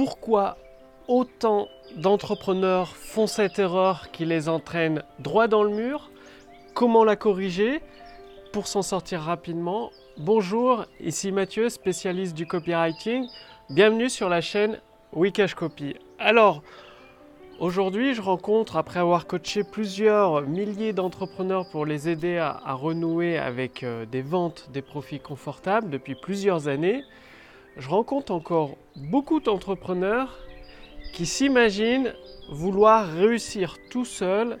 pourquoi autant d'entrepreneurs font cette erreur qui les entraîne droit dans le mur, comment la corriger pour s'en sortir rapidement. Bonjour, ici Mathieu, spécialiste du copywriting. Bienvenue sur la chaîne Wikash Copy. Alors, aujourd'hui, je rencontre, après avoir coaché plusieurs milliers d'entrepreneurs pour les aider à, renouer avec euh, des ventes, des profits confortables depuis plusieurs années, je rencontre encore beaucoup d'entrepreneurs qui s'imaginent vouloir réussir tout seul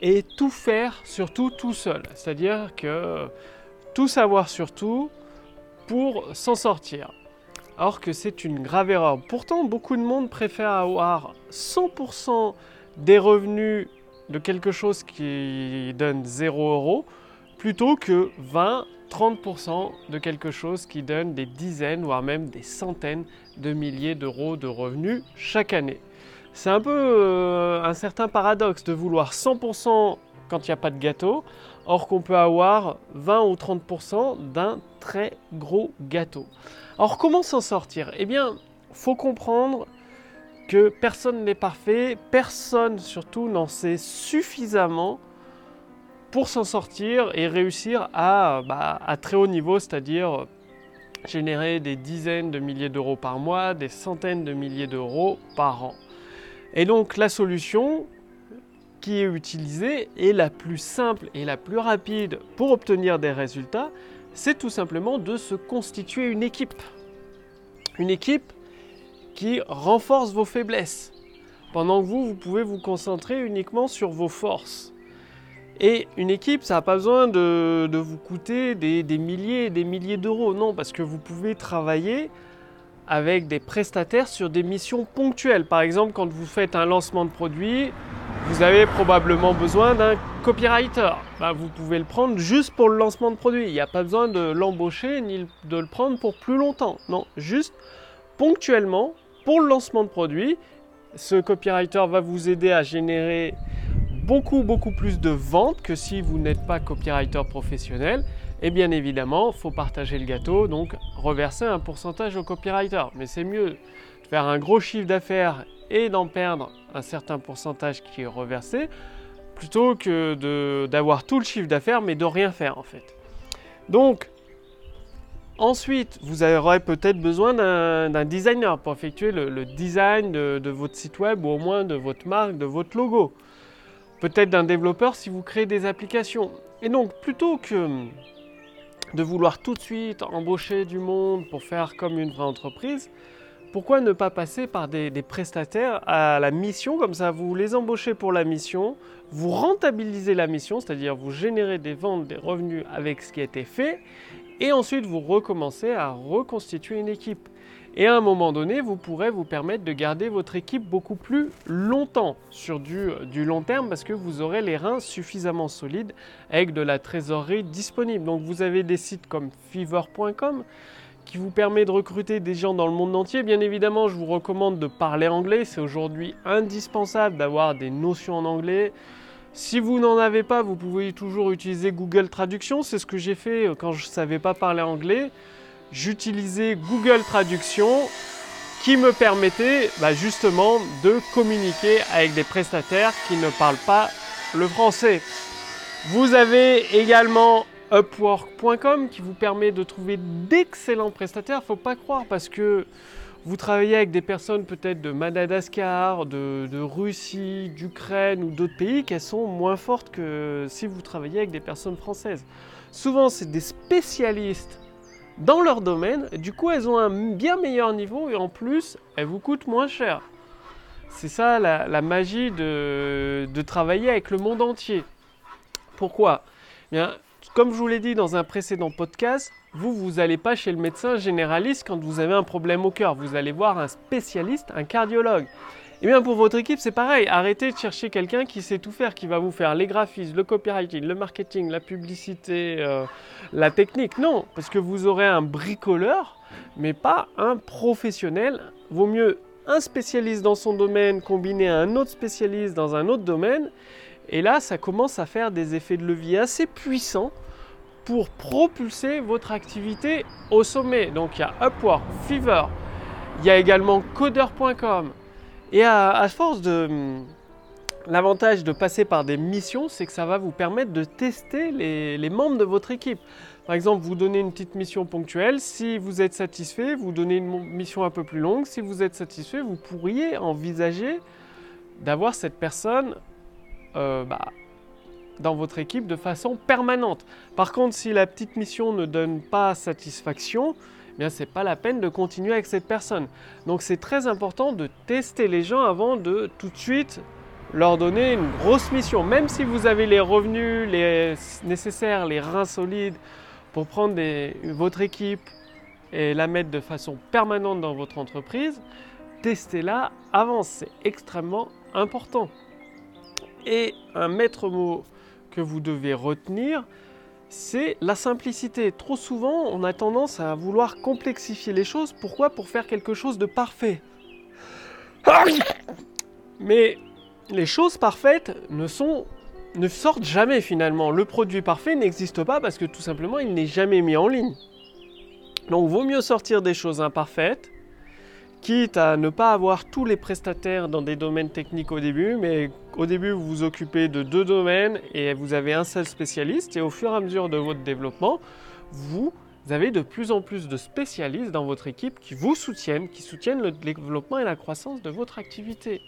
et tout faire surtout tout seul. C'est-à-dire que tout savoir sur tout pour s'en sortir. Or que c'est une grave erreur. Pourtant, beaucoup de monde préfère avoir 100% des revenus de quelque chose qui donne 0 euros plutôt que 20, 30% de quelque chose qui donne des dizaines, voire même des centaines de milliers d'euros de revenus chaque année. C'est un peu euh, un certain paradoxe de vouloir 100% quand il n'y a pas de gâteau, or qu'on peut avoir 20 ou 30% d'un très gros gâteau. Alors comment s'en sortir? Eh bien, faut comprendre que personne n'est parfait, personne surtout n'en sait suffisamment pour s'en sortir et réussir à, bah, très haut niveau, c'est-à-dire générer des dizaines de milliers d'euros par mois, des centaines de milliers d'euros par an. Et donc la solution qui est utilisée est la plus simple et la plus rapide pour obtenir des résultats, c'est tout simplement de se constituer une équipe. Une équipe qui renforce vos faiblesses, pendant que vous, vous pouvez vous concentrer uniquement sur vos forces. Et une équipe, ça n'a pas besoin de, vous coûter des, milliers et des milliers d'euros. Non, parce que vous pouvez travailler avec des prestataires sur des missions ponctuelles. Par exemple, quand vous faites un lancement de produit, vous avez probablement besoin d'un copywriter. Ben, vous pouvez le prendre juste pour le lancement de produit. Il n'y a pas besoin de l'embaucher ni de le prendre pour plus longtemps. Non, juste ponctuellement pour le lancement de produit. Ce copywriter va vous aider à générer beaucoup beaucoup plus de ventes que si vous n'êtes pas copywriter professionnel. Et bien évidemment, il faut partager le gâteau, donc reverser un pourcentage au copywriter. Mais c'est mieux de faire un gros chiffre d'affaires et d'en perdre un certain pourcentage qui est reversé, plutôt que d'avoir tout le chiffre d'affaires mais de rien faire en fait. Donc, ensuite, vous aurez peut-être besoin d'un designer pour effectuer le, design de votre site web ou au moins de votre marque, de votre logo peut-être d'un développeur si vous créez des applications. Et donc, plutôt que de vouloir tout de suite embaucher du monde pour faire comme une vraie entreprise, pourquoi ne pas passer par des, prestataires à la mission? Comme ça, vous les embauchez pour la mission, vous rentabilisez la mission, c'est-à-dire vous générez des ventes, des revenus avec ce qui a été fait, et ensuite vous recommencez à reconstituer une équipe. Et à un moment donné, vous pourrez vous permettre de garder votre équipe beaucoup plus longtemps sur du, long terme parce que vous aurez les reins suffisamment solides avec de la trésorerie disponible. Donc vous avez des sites comme fever.com qui vous permet de recruter des gens dans le monde entier. Bien évidemment, je vous recommande de parler anglais. C'est aujourd'hui indispensable d'avoir des notions en anglais. Si vous n'en avez pas, vous pouvez toujours utiliser Google Traduction. C'est ce que j'ai fait quand je ne savais pas parler anglais j'utilisais Google Traduction qui me permettait bah, justement de communiquer avec des prestataires qui ne parlent pas le français. Vous avez également Upwork.com qui vous permet de trouver d'excellents prestataires. Faut pas croire parce que vous travaillez avec des personnes peut-être de Madagascar, de, de Russie, d'Ukraine ou d'autres pays qu'elles sont moins fortes que si vous travaillez avec des personnes françaises. Souvent, c'est des spécialistes dans leur domaine. Du coup, elles ont un bien meilleur niveau et en plus, elles vous coûtent moins cher. C'est ça la, magie de, travailler avec le monde entier. Pourquoi? Bien, comme je vous l'ai dit dans un précédent podcast, vous, vous n'allez pas chez le médecin généraliste quand vous avez un problème au cœur. Vous allez voir un spécialiste, un cardiologue. Et eh bien pour votre équipe, c'est pareil. Arrêtez de chercher quelqu'un qui sait tout faire, qui va vous faire les graphismes, le copywriting, le marketing, la publicité, euh, la technique. Non, parce que vous aurez un bricoleur, mais pas un professionnel. Vaut mieux un spécialiste dans son domaine combiné à un autre spécialiste dans un autre domaine. Et là, ça commence à faire des effets de levier assez puissants pour propulser votre activité au sommet. Donc il y a Upwork, Fiverr, Il y a également codeur.com. Et à, force de... Hum, l'avantage de passer par des missions, c'est que ça va vous permettre de tester les, membres de votre équipe. Par exemple, vous donnez une petite mission ponctuelle. Si vous êtes satisfait, vous donnez une mission un peu plus longue. Si vous êtes satisfait, vous pourriez envisager d'avoir cette personne euh, bah, dans votre équipe de façon permanente. Par contre, si la petite mission ne donne pas satisfaction, eh bien c'est pas la peine de continuer avec cette personne. Donc c'est très important de tester les gens avant de tout de suite leur donner une grosse mission. Même si vous avez les revenus les nécessaires, les reins solides pour prendre votre équipe et la mettre de façon permanente dans votre entreprise, testez-la avant. C'est extrêmement important. Et un maître mot que vous devez retenir, c'est la simplicité. Trop souvent, on a tendance à vouloir complexifier les choses. Pourquoi? Pour faire quelque chose de parfait. Mais les choses parfaites ne sont sortent jamais finalement. Le produit parfait n'existe pas parce que tout simplement il n'est jamais mis en ligne. Donc vaut mieux sortir des choses imparfaites quitte à ne pas avoir tous les prestataires dans des domaines techniques au début, mais au début vous vous occupez de deux domaines et vous avez un seul spécialiste, et au fur et à mesure de votre développement, vous avez de plus en plus de spécialistes dans votre équipe qui vous soutiennent, qui soutiennent le développement et la croissance de votre activité.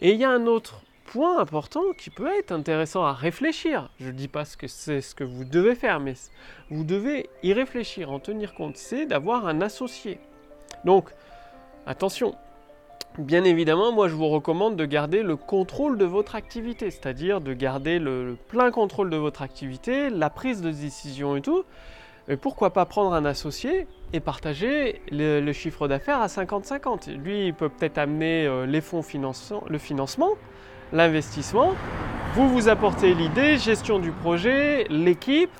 Et il y a un autre point important qui peut être intéressant à réfléchir. Je ne dis pas que c'est ce que vous devez faire, mais vous devez y réfléchir, en tenir compte, c'est d'avoir un associé. Donc, Attention, bien évidemment, moi je vous recommande de garder le contrôle de votre activité, c'est-à-dire de garder le, plein contrôle de votre activité, la prise de décision et tout. Mais pourquoi pas prendre un associé et partager le, chiffre d'affaires à 50-50 Lui, il peut peut-être amener euh, les fonds le financement, l'investissement. Vous vous apportez l'idée, gestion du projet, l'équipe,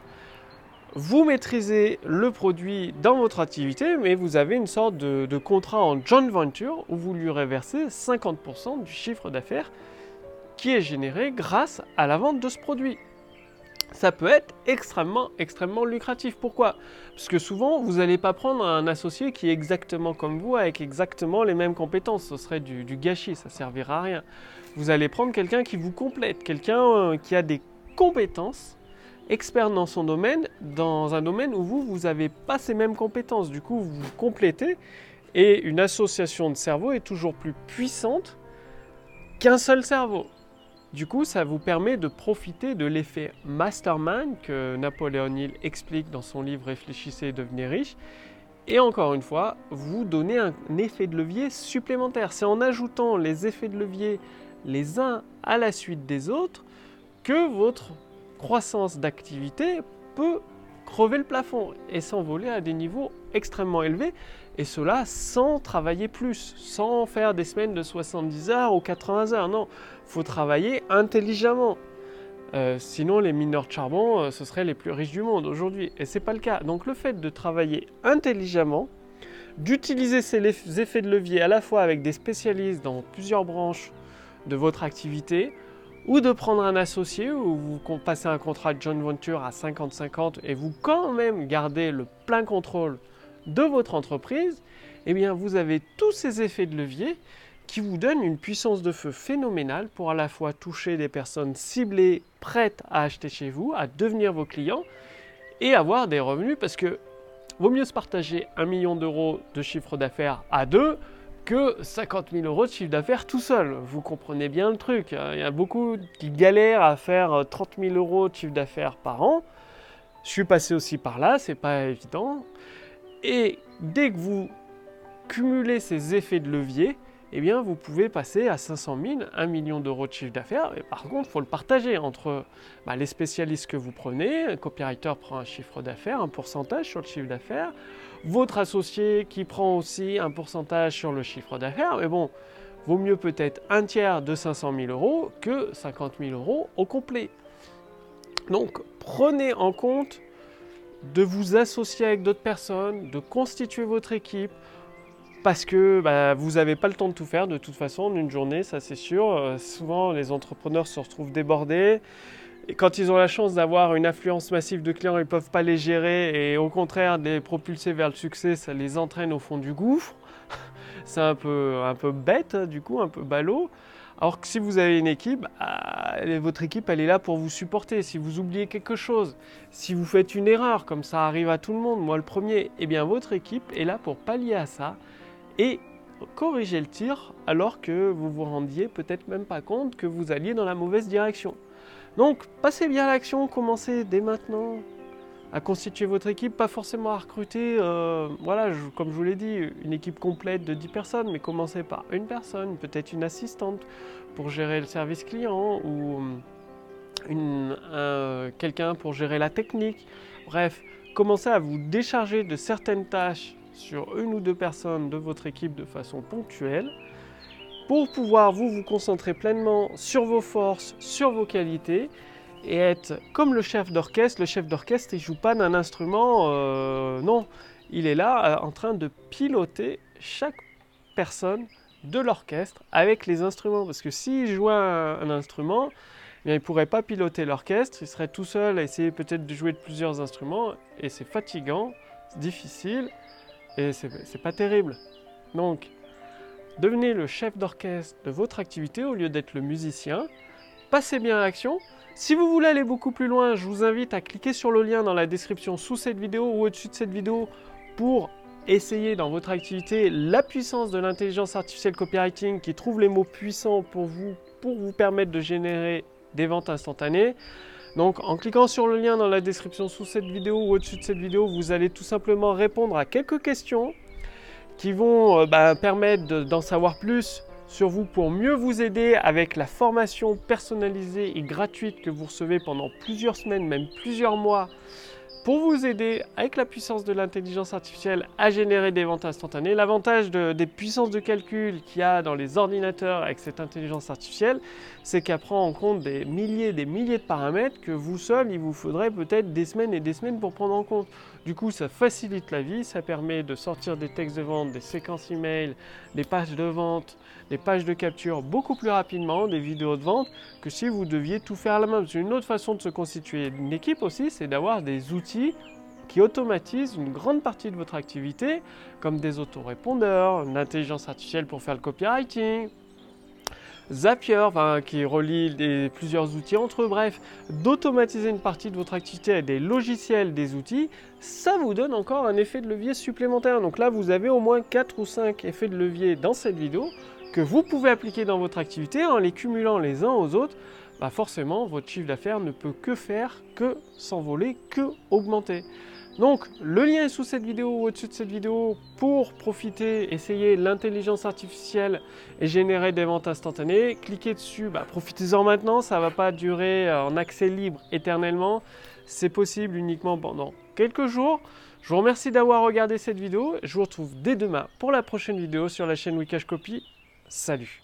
vous maîtrisez le produit dans votre activité, mais vous avez une sorte de, contrat en joint venture où vous lui reversez 50% du chiffre d'affaires qui est généré grâce à la vente de ce produit. Ça peut être extrêmement, extrêmement lucratif. Pourquoi? Parce que souvent, vous n'allez pas prendre un associé qui est exactement comme vous, avec exactement les mêmes compétences. Ce serait du, gâchis, ça ne servira à rien. Vous allez prendre quelqu'un qui vous complète, quelqu'un euh, qui a des compétences expert dans son domaine, dans un domaine où vous, vous n'avez pas ces mêmes compétences. Du coup, vous vous complétez et une association de cerveaux est toujours plus puissante qu'un seul cerveau. Du coup, ça vous permet de profiter de l'effet mastermind que Napoléon Hill explique dans son livre Réfléchissez et devenez riche. Et encore une fois, vous donnez un effet de levier supplémentaire. C'est en ajoutant les effets de levier les uns à la suite des autres que votre croissance d'activité peut crever le plafond et s'envoler à des niveaux extrêmement élevés, et cela sans travailler plus, sans faire des semaines de 70 heures ou 80 heures. Non, faut travailler intelligemment. Euh, sinon, les mineurs de charbon, euh, ce seraient les plus riches du monde aujourd'hui, et c'est pas le cas. Donc, le fait de travailler intelligemment, d'utiliser ces effets de levier à la fois avec des spécialistes dans plusieurs branches de votre activité, ou de prendre un associé ou vous passez un contrat de joint venture à 50-50 et vous quand même gardez le plein contrôle de votre entreprise, eh bien vous avez tous ces effets de levier qui vous donnent une puissance de feu phénoménale pour à la fois toucher des personnes ciblées prêtes à acheter chez vous, à devenir vos clients et avoir des revenus parce que vaut mieux se partager un million d'euros de chiffre d'affaires à deux que 50 000 euros de chiffre d'affaires tout seul. Vous comprenez bien le truc. Hein. Il y a beaucoup qui galèrent à faire 30 euh, 000 euros de chiffre d'affaires par an. Je suis passé aussi par là, c'est pas évident. Et dès que vous cumulez ces effets de levier, eh bien, vous pouvez passer à 500 000, 1 million d'euros de chiffre d'affaires. Par contre, il faut le partager entre bah, les spécialistes que vous prenez. Un copywriter prend un chiffre d'affaires, un pourcentage sur le chiffre d'affaires. Votre associé qui prend aussi un pourcentage sur le chiffre d'affaires. Mais bon, vaut mieux peut-être un tiers de 500 000 euros que 50 000 euros au complet. Donc, prenez en compte de vous associer avec d'autres personnes, de constituer votre équipe, parce que bah, vous n'avez pas le temps de tout faire de toute façon en une journée, ça c'est sûr. Euh, souvent les entrepreneurs se retrouvent débordés. Quand ils ont la chance d'avoir une affluence massive de clients, ils ne peuvent pas les gérer et au contraire, les propulser vers le succès, ça les entraîne au fond du gouffre. c'est un peu, un peu bête, du coup, un peu ballot. Alors que si vous avez une équipe, ah, votre équipe, elle est là pour vous supporter. Si vous oubliez quelque chose, si vous faites une erreur, comme ça arrive à tout le monde, moi le premier, eh bien votre équipe est là pour pallier à ça et corriger le tir alors que vous vous rendiez peut-être même pas compte que vous alliez dans la mauvaise direction. Donc passez bien à l'action, commencez dès maintenant à constituer votre équipe, pas forcément à recruter, euh, voilà, comme je vous l'ai dit, une équipe complète de 10 personnes, mais commencez par une personne, peut-être une assistante pour gérer le service client ou quelqu'un pour gérer la technique. Bref, commencez à vous décharger de certaines tâches sur une ou deux personnes de votre équipe de façon ponctuelle pour pouvoir vous vous concentrer pleinement sur vos forces, sur vos qualités et être comme le chef d'orchestre. Le chef d'orchestre, il joue pas d'un instrument, euh, non, il est là euh, en train de piloter chaque personne de l'orchestre avec les instruments. Parce que s'il jouait un, instrument, eh il ne pourrait pas piloter l'orchestre, il serait tout seul à essayer peut-être de jouer de plusieurs instruments, et c'est fatigant, difficile, et c'est pas terrible. Donc, devenez le chef d'orchestre de votre activité au lieu d'être le musicien, passez bien à l'action, si vous voulez aller beaucoup plus loin, je vous invite à cliquer sur le lien dans la description sous cette vidéo ou au-dessus de cette vidéo pour essayer dans votre activité la puissance de l'intelligence artificielle copywriting qui trouve les mots puissants pour vous, pour vous permettre de générer des ventes instantanées. Donc en cliquant sur le lien dans la description sous cette vidéo ou au-dessus de cette vidéo, vous allez tout simplement répondre à quelques questions qui vont euh, bah, permettre d'en savoir plus sur vous pour mieux vous aider avec la formation personnalisée et gratuite que vous recevez pendant plusieurs semaines, même plusieurs mois, pour vous aider avec la puissance de l'intelligence artificielle à générer des ventes instantanées. L'avantage des puissances de calcul qu'il y a dans les ordinateurs avec cette intelligence artificielle, c'est qu'elle prend en compte des milliers des milliers de paramètres que vous seul, il vous faudrait peut-être des semaines et des semaines pour prendre en compte. Du coup, ça facilite la vie, ça permet de sortir des textes de vente, des séquences email, des pages de vente, des pages de capture beaucoup plus rapidement, des vidéos de vente, que si vous deviez tout faire à la main. C'est une autre façon de se constituer une équipe aussi, c'est d'avoir des outils qui automatisent une grande partie de votre activité, comme des autorépondeurs, une intelligence artificielle pour faire le copywriting, Zapier, qui relie plusieurs outils entre eux, bref, d'automatiser une partie de votre activité avec des logiciels, des outils, ça vous donne encore un effet de levier supplémentaire. Donc là, vous avez au moins 4 ou 5 effets de levier dans cette vidéo que vous pouvez appliquer dans votre activité en les cumulant les uns aux autres. Bah forcément, votre chiffre d'affaires ne peut que faire que s'envoler, que augmenter. Donc le lien est sous cette vidéo ou au-dessus de cette vidéo pour profiter, essayer l'intelligence artificielle et générer des ventes instantanées. Cliquez dessus, bah, profitez-en maintenant, ça ne va pas durer en accès libre éternellement. C'est possible uniquement pendant quelques jours. Je vous remercie d'avoir regardé cette vidéo. Je vous retrouve dès demain pour la prochaine vidéo sur la chaîne Wikash Copy. Salut